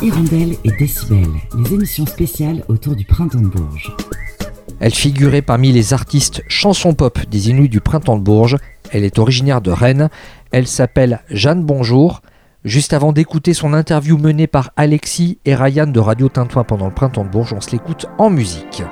Hirondelle et Décibel, les émissions spéciales autour du printemps de Bourges. Elle figurait parmi les artistes chansons pop des Inuits du printemps de Bourges. Elle est originaire de Rennes. Elle s'appelle Jeanne Bonjour. Juste avant d'écouter son interview menée par Alexis et Ryan de Radio Tintouin pendant le printemps de Bourges, on se l'écoute en musique.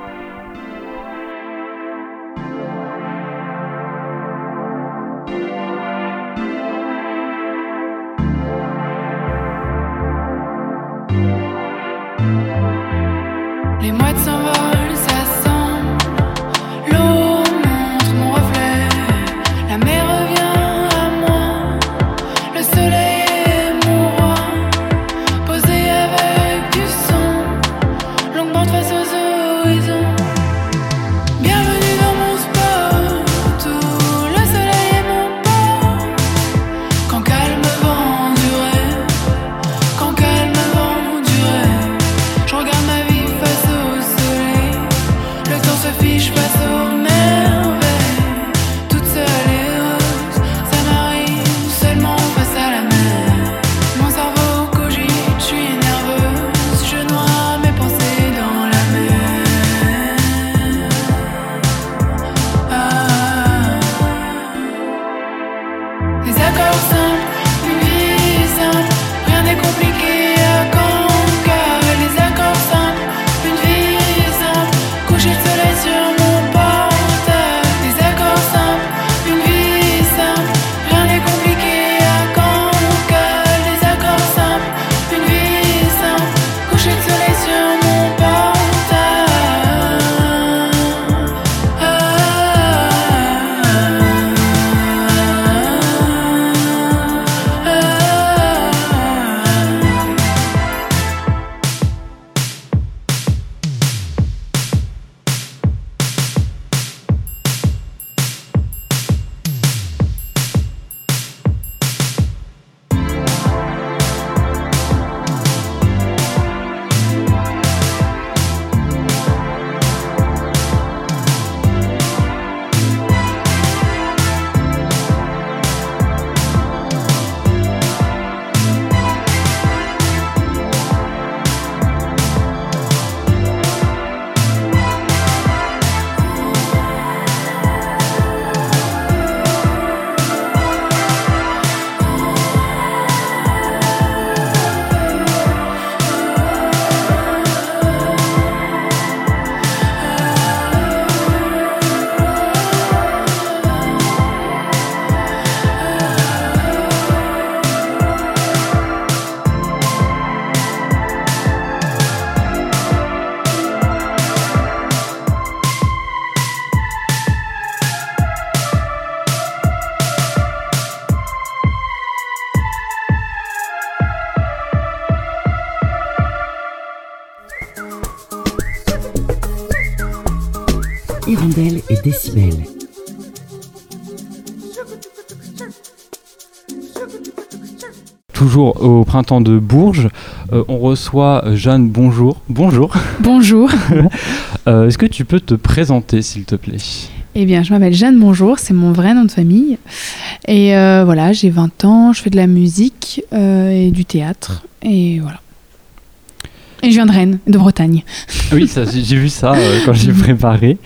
Toujours au printemps de Bourges, euh, on reçoit Jeanne Bonjour. Bonjour. Bonjour. Euh, est-ce que tu peux te présenter, s'il te plaît? Eh bien, je m'appelle Jeanne Bonjour, c'est mon vrai nom de famille. Et euh, voilà, j'ai 20 ans, je fais de la musique et du théâtre. Et voilà. Et je viens de Rennes, de Bretagne. Oui, j'ai vu ça quand j'ai préparé.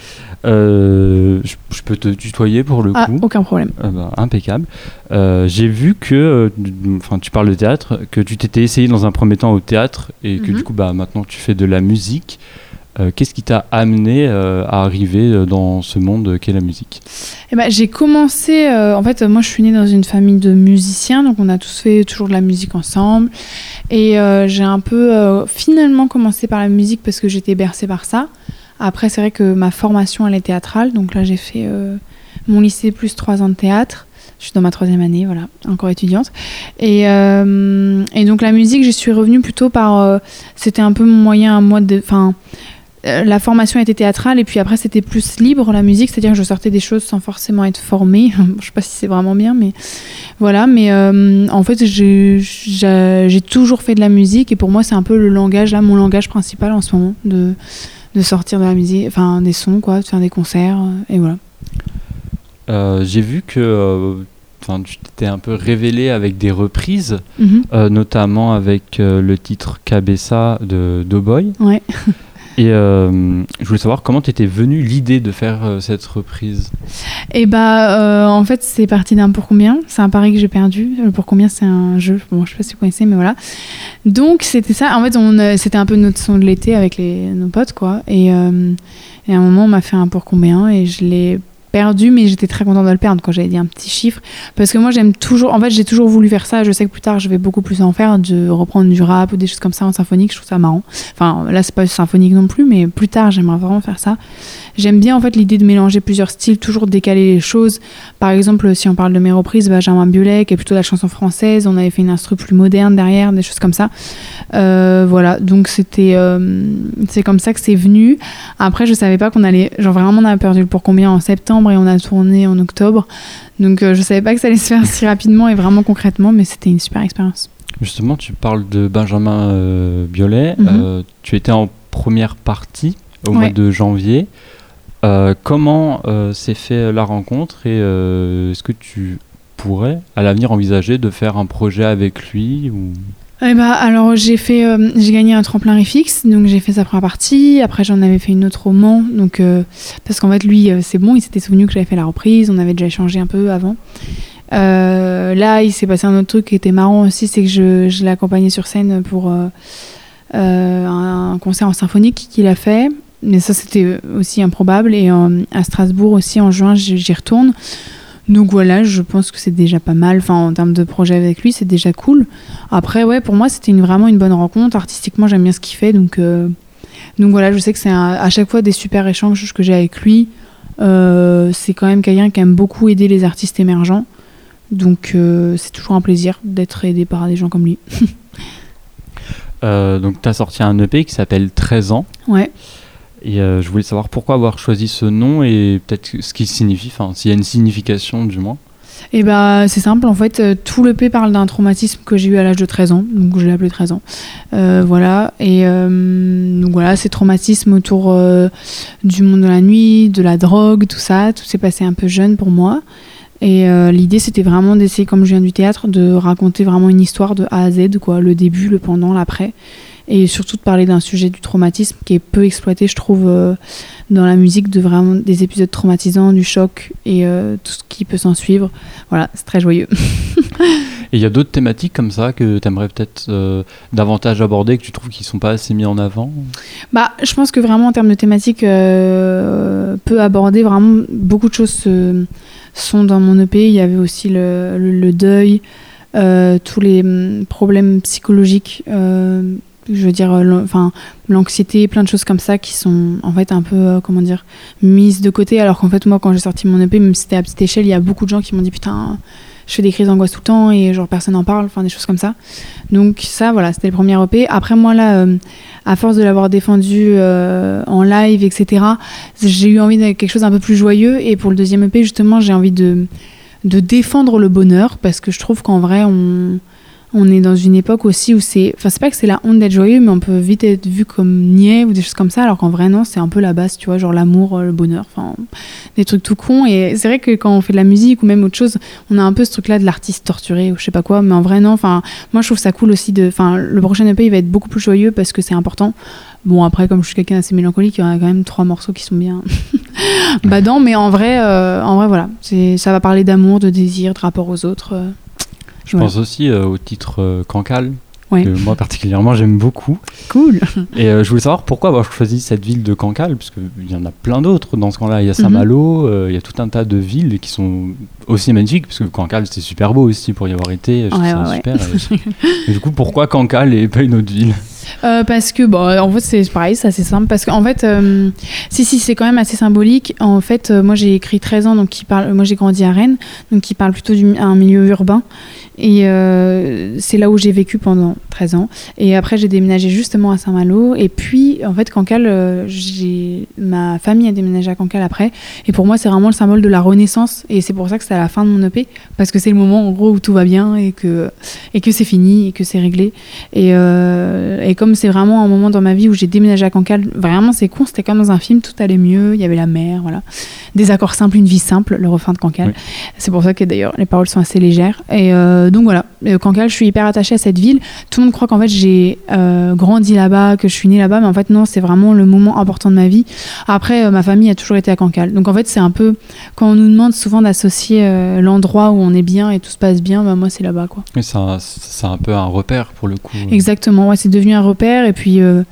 Euh, je, peux te tutoyer pour le ah, coup. Aucun problème. Ah bah, impeccable. Euh, j'ai vu que, euh, enfin, tu parles de théâtre, que tu t'étais essayé dans un premier temps au théâtre et que du mhm. coup, bah, maintenant tu fais de la musique. Qu'est-ce qui t'a amené à arriver dans ce monde qu'est la musique? Eh ben, J'ai commencé, en fait, moi je suis née dans une famille de musiciens, donc on a tous fait toujours de la musique ensemble. Et j'ai un peu finalement commencé par la musique parce que j'étais bercée par ça. Après, c'est vrai que ma formation, elle est théâtrale. Donc là, j'ai fait euh, mon lycée plus trois ans de théâtre. Je suis dans ma troisième année, voilà, encore étudiante. Et, euh, donc la musique, j'y suis revenue plutôt par... Euh, c'était un peu mon moyen à moi de... Enfin, la formation était théâtrale et puis après c'était plus libre la musique, c'est-à-dire que je sortais des choses sans forcément être formée. je sais pas si c'est vraiment bien, mais voilà. Mais en fait, j'ai toujours fait de la musique et pour moi c'est un peu le langage là, mon langage principal en ce moment de sortir de la musique, enfin des sons, quoi, de faire des concerts, euh, et voilà. Euh, j'ai vu que euh, tu t'étais un peu révélé avec des reprises, Mhm. notamment avec le titre Cabessa de Doughboy. Ouais. Et euh, je voulais savoir comment t'étais venu l'idée de faire euh, cette reprise. Et bah, euh, en fait, c'est parti d'un pour combien? C'est un pari que j'ai perdu. Le pour combien, c'est un jeu. Bon, je sais pas si vous connaissez, mais voilà. Donc, c'était ça. En fait, on, c'était un peu notre son de l'été avec les, nos potes, quoi. Et, et à un moment, on m'a fait un pour combien et je l'ai perdu, mais j'étais très contente de le perdre quand j'avais dit un petit chiffre. Parce que moi, j'aime toujours. En fait, j'ai toujours voulu faire ça. Je sais que plus tard, je vais beaucoup plus en faire, de reprendre du rap ou des choses comme ça en symphonique. Je trouve ça marrant. Enfin, là, c'est pas symphonique non plus, mais plus tard, j'aimerais vraiment faire ça. J'aime bien en fait l'idée de mélanger plusieurs styles, toujours décaler les choses. Par exemple, si on parle de mes reprises, Benjamin Biolay, qui est plutôt la chanson française, on avait fait une instru plus moderne derrière, des choses comme ça. Euh, voilà, donc c'était, euh, c'est comme ça que c'est venu. Après, je savais pas qu'on allait, genre vraiment, on a perdu pour combien en septembre et on a tourné en octobre. Donc euh, je savais pas que ça allait se faire si rapidement et vraiment concrètement, mais c'était une super expérience. Justement, tu parles de Benjamin euh, Biolay. Mhm. Euh, tu étais en première partie au mois de janvier. Euh, comment euh, s'est fait la rencontre et euh, est-ce que tu pourrais à l'avenir envisager de faire un projet avec lui ou... Eh bah, alors j'ai fait, euh, j'ai gagné un tremplin Refix, donc j'ai fait sa première partie. Après j'en avais fait une autre au Mans, donc euh, parce qu'en fait lui euh, c'est bon, il s'était souvenu que j'avais fait la reprise, on avait déjà échangé un peu avant. Là il s'est passé un autre truc qui était marrant aussi, c'est que je, je l'ai accompagné sur scène pour un concert en symphonique qu'il a fait, mais ça c'était aussi improbable. Et à Strasbourg aussi en juin j'y retourne. Donc voilà, je pense que c'est déjà pas mal. Enfin, en termes de projet avec lui, c'est déjà cool. Après, ouais, pour moi, c'était une, vraiment une bonne rencontre. Artistiquement, j'aime bien ce qu'il fait. Donc, euh, donc voilà, je sais que c'est à chaque fois des super échanges que j'ai avec lui. Euh, c'est quand même quelqu'un qui aime beaucoup aider les artistes émergents. Donc, euh, c'est toujours un plaisir d'être aidé par des gens comme lui. Donc tu as sorti un EP qui s'appelle 13 ans. Ouais. Et euh, je voulais savoir pourquoi avoir choisi ce nom et peut-être ce qu'il signifie, s'il y a une signification du moins. Et bah, c'est simple, en fait, euh, tout le P parle d'un traumatisme que j'ai eu à l'âge de 13 ans, donc je l'ai appelé 13 ans. Euh, voilà, et donc voilà, ces traumatismes autour du monde de la nuit, de la drogue, tout ça, tout s'est passé un peu jeune pour moi. Et l'idée, c'était vraiment d'essayer, comme je viens du théâtre, de raconter vraiment une histoire de A à Z, quoi, le début, le pendant, l'après. Et surtout de parler d'un sujet du traumatisme qui est peu exploité, je trouve, euh, dans la musique, de vraiment des épisodes traumatisants, du choc et euh, tout ce qui peut s'en suivre. Voilà, c'est très joyeux. Et il y a d'autres thématiques comme ça que tu aimerais peut-être euh, davantage aborder, que tu trouves qu'ils sont pas assez mis en avant? Bah, je pense que vraiment en termes de thématiques, peu abordées, vraiment beaucoup de choses se- sont dans mon EP. Il y avait aussi le, le- le deuil, tous les hum, problèmes psychologiques, je veux dire, l'an- enfin l'anxiété, plein de choses comme ça qui sont en fait un peu, euh, comment dire, mises de côté. Alors qu'en fait, moi, quand j'ai sorti mon EP, même si c'était à petite échelle, il y a beaucoup de gens qui m'ont dit putain. Je fais des crises d'angoisse tout le temps et genre personne n'en parle, enfin des choses comme ça. Donc ça, voilà, c'était le premier EP. Après moi là, euh, à force de l'avoir défendu euh, en live, etc., j'ai eu envie de quelque chose d'un peu plus joyeux. Et pour le deuxième EP, justement, j'ai envie de, de défendre le bonheur parce que je trouve qu'en vrai, on, on est dans une époque aussi où c'est. Enfin, c'est pas que c'est la honte d'être joyeux, mais on peut vite être vu comme niais ou des choses comme ça, alors qu'en vrai, non, c'est un peu la base, tu vois, genre l'amour, euh, le bonheur, enfin, des trucs tout cons. Et c'est vrai que quand on fait de la musique ou même autre chose, on a un peu ce truc-là de l'artiste torturé ou je sais pas quoi, mais en vrai, non, enfin, moi je trouve ça cool aussi de. Enfin, le prochain EP, il va être beaucoup plus joyeux parce que c'est important. Bon, après, comme je suis quelqu'un assez mélancolique, il y aura quand même trois morceaux qui sont bien badants, mais en vrai, euh, en vrai, voilà, ça va parler d'amour, de désir, de rapport aux autres. euh. Je Ouais. pense aussi euh, au titre euh, Cancale, Ouais. que moi particulièrement j'aime beaucoup. Cool. Et euh, je voulais savoir pourquoi avoir choisi cette ville de Cancale, parce qu'il y en a plein d'autres dans ce camp-là. Mhm. Il y a Saint-Malo, euh, il y a tout un tas de villes qui sont aussi magnifiques, parce que Cancale c'était super beau aussi pour y avoir été. Je trouve Ouais, ça ouais, ouais. super. Et, et du coup, pourquoi Cancale et pas une autre ville? Euh, parce que, bon, en fait, c'est pareil, c'est assez simple. Parce qu'en fait, euh, si, si, c'est quand même assez symbolique. En fait, euh, moi, j'ai écrit 13 ans, donc qui parle, moi, j'ai grandi à Rennes, donc qui parle plutôt d'un milieu urbain. Et c'est là où j'ai vécu pendant 13 ans. Et après, j'ai déménagé justement à Saint-Malo. Et puis, en fait, Cancale, j'ai ma famille a déménagé à Cancale après. Et pour moi, c'est vraiment le symbole de la renaissance. Et c'est pour ça que c'est à la fin de mon EP. Parce que c'est le moment, en gros, où tout va bien et que, et que c'est fini et que c'est réglé. Et, et comme c'est vraiment un moment dans ma vie où j'ai déménagé à Cancale, vraiment c'est con, c'était comme dans un film, tout allait mieux, il y avait la mer, voilà. Des accords simples, une vie simple, le refrain de Cancale. Oui. C'est pour ça que d'ailleurs les paroles sont assez légères. Et euh, donc voilà, Euh, Cancale, je suis hyper attachée à cette ville. Tout le monde croit qu'en fait j'ai euh, grandi là-bas, que je suis née là-bas, mais en fait non, c'est vraiment le moment important de ma vie. Après, euh, ma famille a toujours été à Cancale. Donc en fait, c'est un peu, quand on nous demande souvent d'associer l'endroit où on est bien et tout se passe bien, bah, moi c'est là-bas quoi. Oui, c'est un, c'est un peu un repère pour le coup. Exactement, ouais, c'est devenu un repère. Et puis, euh,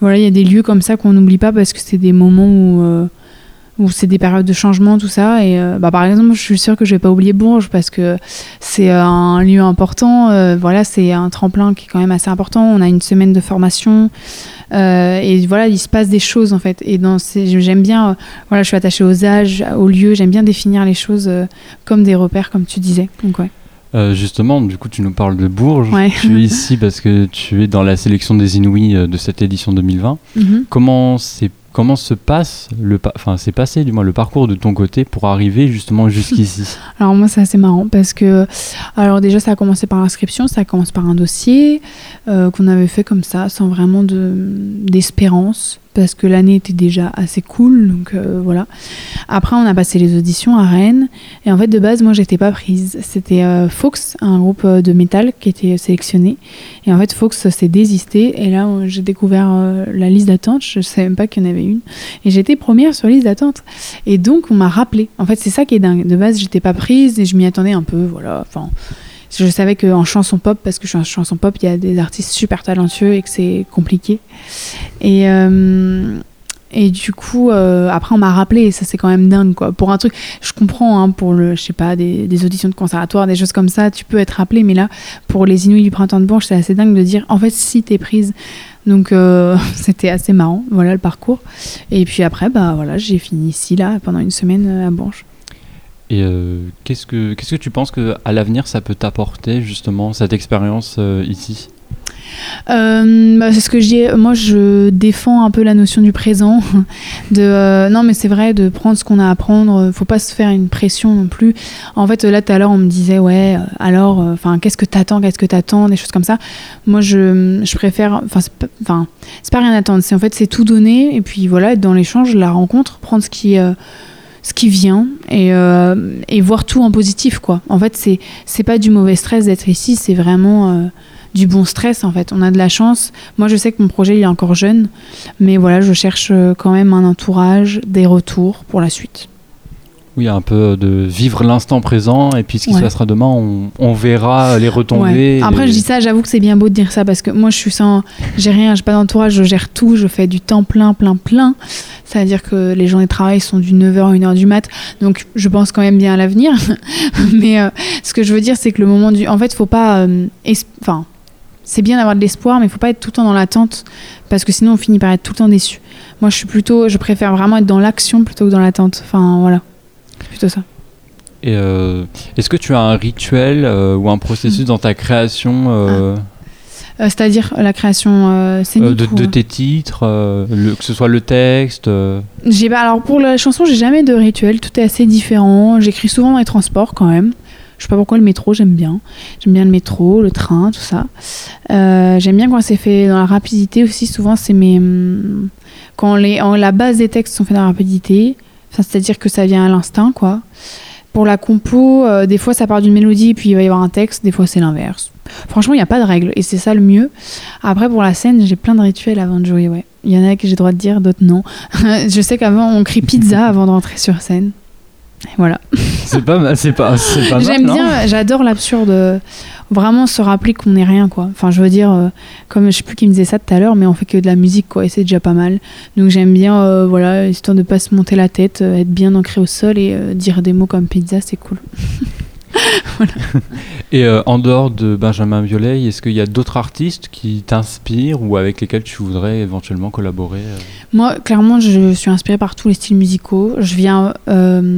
voilà, il y a des lieux comme ça qu'on n'oublie pas parce que c'est des moments où, euh, où c'est des périodes de changement, tout ça. Et euh, bah, par exemple, je suis sûre que je vais pas oublier Bourges parce que c'est un lieu important. Voilà, c'est un tremplin qui est quand même assez important. On a une semaine de formation. Et voilà, il se passe des choses en fait. Et dans ces, j'aime bien, voilà, je suis attachée aux âges, aux lieux. J'aime bien définir les choses comme des repères, comme tu disais. Donc ouais. Euh, justement, du coup, tu nous parles de Bourges. Ouais. Tu es ici parce que tu es dans la sélection des Inouïs euh, de cette édition 2020. Mhm. Comment c'est comment se passe le enfin c'est passé du moins le parcours de ton côté pour arriver justement jusqu'ici? Alors moi c'est assez marrant parce que alors déjà ça a commencé par l'inscription, ça commence par un dossier euh, qu'on avait fait comme ça sans vraiment de d'espérance parce que l'année était déjà assez cool donc euh, voilà. Après on a passé les auditions à Rennes et en fait de base moi j'étais pas prise. C'était euh, Fox, un groupe euh, de métal qui était sélectionné et en fait Fox s'est désisté et là j'ai découvert la liste d'attente, je savais même pas qu'il y en avait une et j'étais première sur la liste d'attente. Et donc, on m'a rappelé. En fait, c'est ça qui est dingue. De base, j'étais pas prise et je m'y attendais un peu. Voilà. Enfin, je savais qu'en chanson pop, parce que je suis en chanson pop, il y a des artistes super talentueux et que c'est compliqué. Et. euh, et du coup, euh, après, on m'a rappelé, et ça c'est quand même dingue, quoi. Pour un truc, je comprends, hein, pour le, je sais pas, des, auditions de conservatoire, des choses comme ça, tu peux être rappelé, mais là, pour les Inouïs du printemps de Bourges, c'est assez dingue de dire, en fait, si t'es prise. Donc, euh, c'était assez marrant, voilà le parcours. Et puis après, bah voilà, j'ai fini ici, là, pendant une semaine à Bourges. Et euh, qu'est-ce que qu'est-ce que tu penses que à l'avenir ça peut t'apporter justement cette expérience euh, ici? Euh, bah, c'est ce que je dis. Moi, je défends un peu la notion du présent. De non, mais c'est vrai de prendre ce qu'on a à prendre. Faut pas se faire une pression non plus. En fait, là tout à l'heure, on me disait ouais. Alors, enfin, qu'est-ce que t'attends Qu'est-ce que t'attends Des choses comme ça. Moi, je, je préfère. Enfin, c'est pas, pas rien attendre. C'est en fait, c'est tout donner. Et puis voilà, être dans l'échange, la rencontre, prendre ce qui ce qui vient et, euh, et voir tout en positif quoi. En fait, c'est c'est pas du mauvais stress d'être ici, c'est vraiment euh, du bon stress en fait. On a de la chance. Moi, je sais que mon projet il est encore jeune, mais voilà, je cherche euh, quand même un entourage, des retours pour la suite. Oui, un peu de vivre l'instant présent et puis ce qui se passera demain, on, on verra les retombées. Ouais. Après, les- je dis ça, j'avoue que c'est bien beau de dire ça parce que moi, je suis sans, j'ai rien, j'ai pas d'entourage, je gère tout, je fais du temps plein, plein, plein. C'est-à-dire que les journées de travail sont du 9h à 1h du mat, donc je pense quand même bien à l'avenir. Mais euh, ce que je veux dire, c'est que le moment du, en fait, faut pas, euh, enfin, c'est bien d'avoir de l'espoir, mais il faut pas être tout le temps dans l'attente parce que sinon on finit par être tout le temps déçu. Moi, je suis plutôt, je préfère vraiment être dans l'action plutôt que dans l'attente. Enfin, voilà, plutôt ça. Et, euh, Est-ce que tu as un rituel euh, ou un processus dans ta création euh, Euh, c'est-à-dire la création scénique de, ou- de tes titres, le- que ce soit le texte J'ai alors pour la chanson, j'ai jamais de rituel, tout est assez différent. J'écris souvent dans les transports quand même. Je sais pas pourquoi le métro, j'aime bien. J'aime bien le métro, le train, tout ça. J'aime bien quand c'est fait dans la rapidité aussi. Souvent, c'est mes hum, quand les en, la base des textes sont faits dans la rapidité. Enfin, c'est-à-dire que ça vient à l'instinct, quoi. Pour la compo, euh, des fois ça part d'une mélodie puis il va y avoir un texte. Des fois c'est l'inverse. Franchement, il n'y a pas de règle et c'est ça le mieux. Après, pour la scène, j'ai plein de rituels avant de jouer. Ouais, il y en a que j'ai le droit de dire, d'autres non. je sais qu'avant on crie pizza avant de rentrer sur scène. Et voilà. C'est pas mal, c'est pas, pas J'aime bien, j'adore l'absurde. Vraiment se rappeler qu'on n'est rien, quoi. Enfin, je veux dire, euh, comme je sais plus qui me disait ça tout à l'heure, mais on fait que de la musique, quoi, et c'est déjà pas mal. Donc j'aime bien, euh, voilà, histoire de pas se monter la tête, euh, être bien ancré au sol et dire des mots comme pizza, c'est cool. Et en dehors de Benjamin Violet, est-ce qu'il y a d'autres artistes qui t'inspirent ou avec lesquels tu voudrais éventuellement collaborer Moi, clairement, je suis inspirée par tous les styles musicaux. Je viens,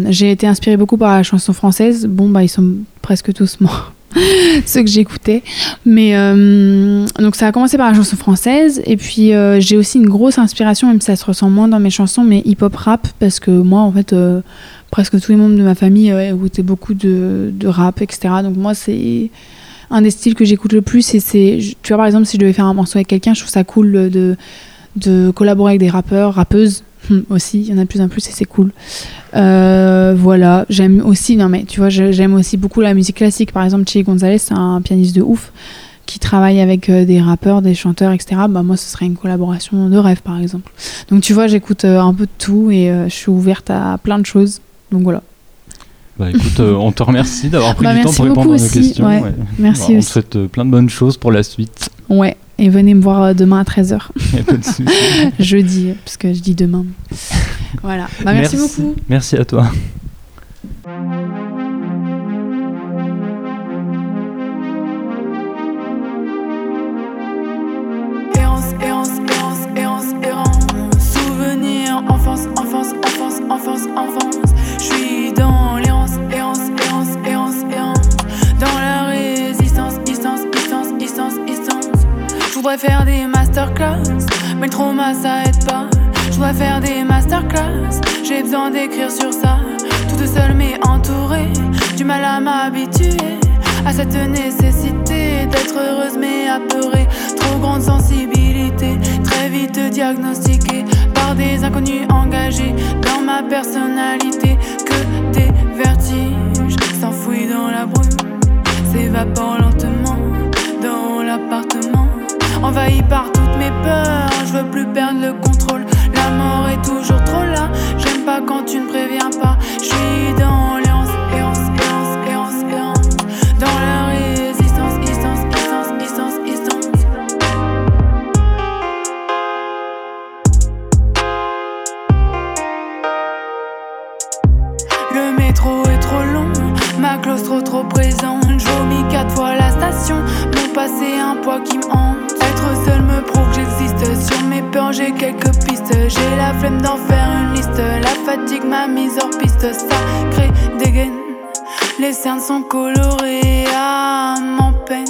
j'ai été inspirée beaucoup par la chanson française. Bon, bah, ils sont presque tous morts. ceux que j'écoutais mais euh, donc ça a commencé par la chanson française et puis euh, j'ai aussi une grosse inspiration même si ça se ressent moins dans mes chansons mais hip hop rap parce que moi en fait euh, presque tous les membres de ma famille écoutaient beaucoup de, de rap etc donc moi c'est un des styles que j'écoute le plus. Et c'est, tu vois, par exemple, si je devais faire un morceau avec quelqu'un, je trouve ça cool de, de collaborer avec des rappeurs, rappeuses aussi. Il y en a de plus en plus et c'est cool. Euh, voilà, j'aime aussi, non mais tu vois, j'aime aussi beaucoup la musique classique. Par exemple, Che Gonzalez, c'est un pianiste de ouf qui travaille avec euh, des rappeurs, des chanteurs, etc. Bah moi, ce serait une collaboration de rêve, par exemple. Donc tu vois, j'écoute euh, un peu de tout et je suis ouverte à plein de choses. Donc voilà. Bah écoute, on te remercie d'avoir pris bah, du temps pour répondre à nos questions. Merci bah, On te souhaite plein de bonnes choses pour la suite. Ouais, et venez me voir demain à 13h. Jeudi, parce que je dis demain. Voilà. Bah, merci, beaucoup. Merci à toi. Je voudrais faire des masterclass, mais le trauma ça aide pas. Je dois faire des masterclass, j'ai besoin d'écrire sur ça. Toute seule mais entourée, du mal à m'habituer à cette nécessité d'être heureuse mais apeurée. Trop grande sensibilité, très vite diagnostiquée par des inconnus engagés dans ma personnalité. Qui me hante. Être seul me prouve que j'existe. Sur mes peurs, j'ai quelques pistes. J'ai la flemme d'en faire une liste. La fatigue m'a mise hors piste. Ça crée des gaines. Les cernes sont colorées à mon peine.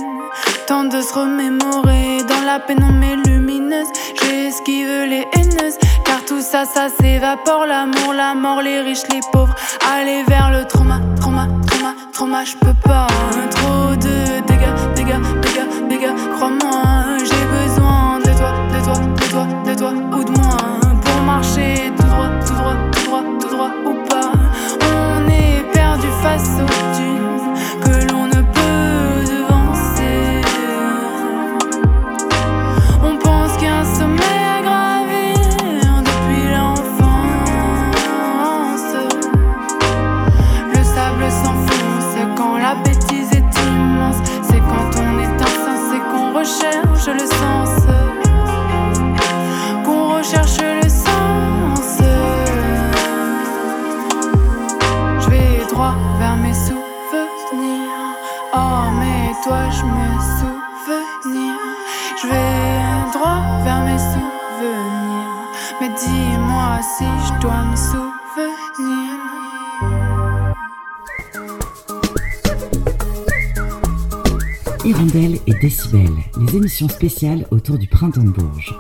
Tant de se remémorer dans la peine mais lumineuse. J'esquive les haineuses. Car tout ça, ça s'évapore. L'amour, la mort, les riches, les pauvres. Aller vers le trauma, trauma, trauma, trauma. Je peux pas. Trop de dégâts, dégâts, dégâts. Crois-moi, droit vers mes souvenirs. Mais dis-moi si je dois me souvenir. Hirondelle et Décibel, les émissions spéciales autour du printemps de Bourges.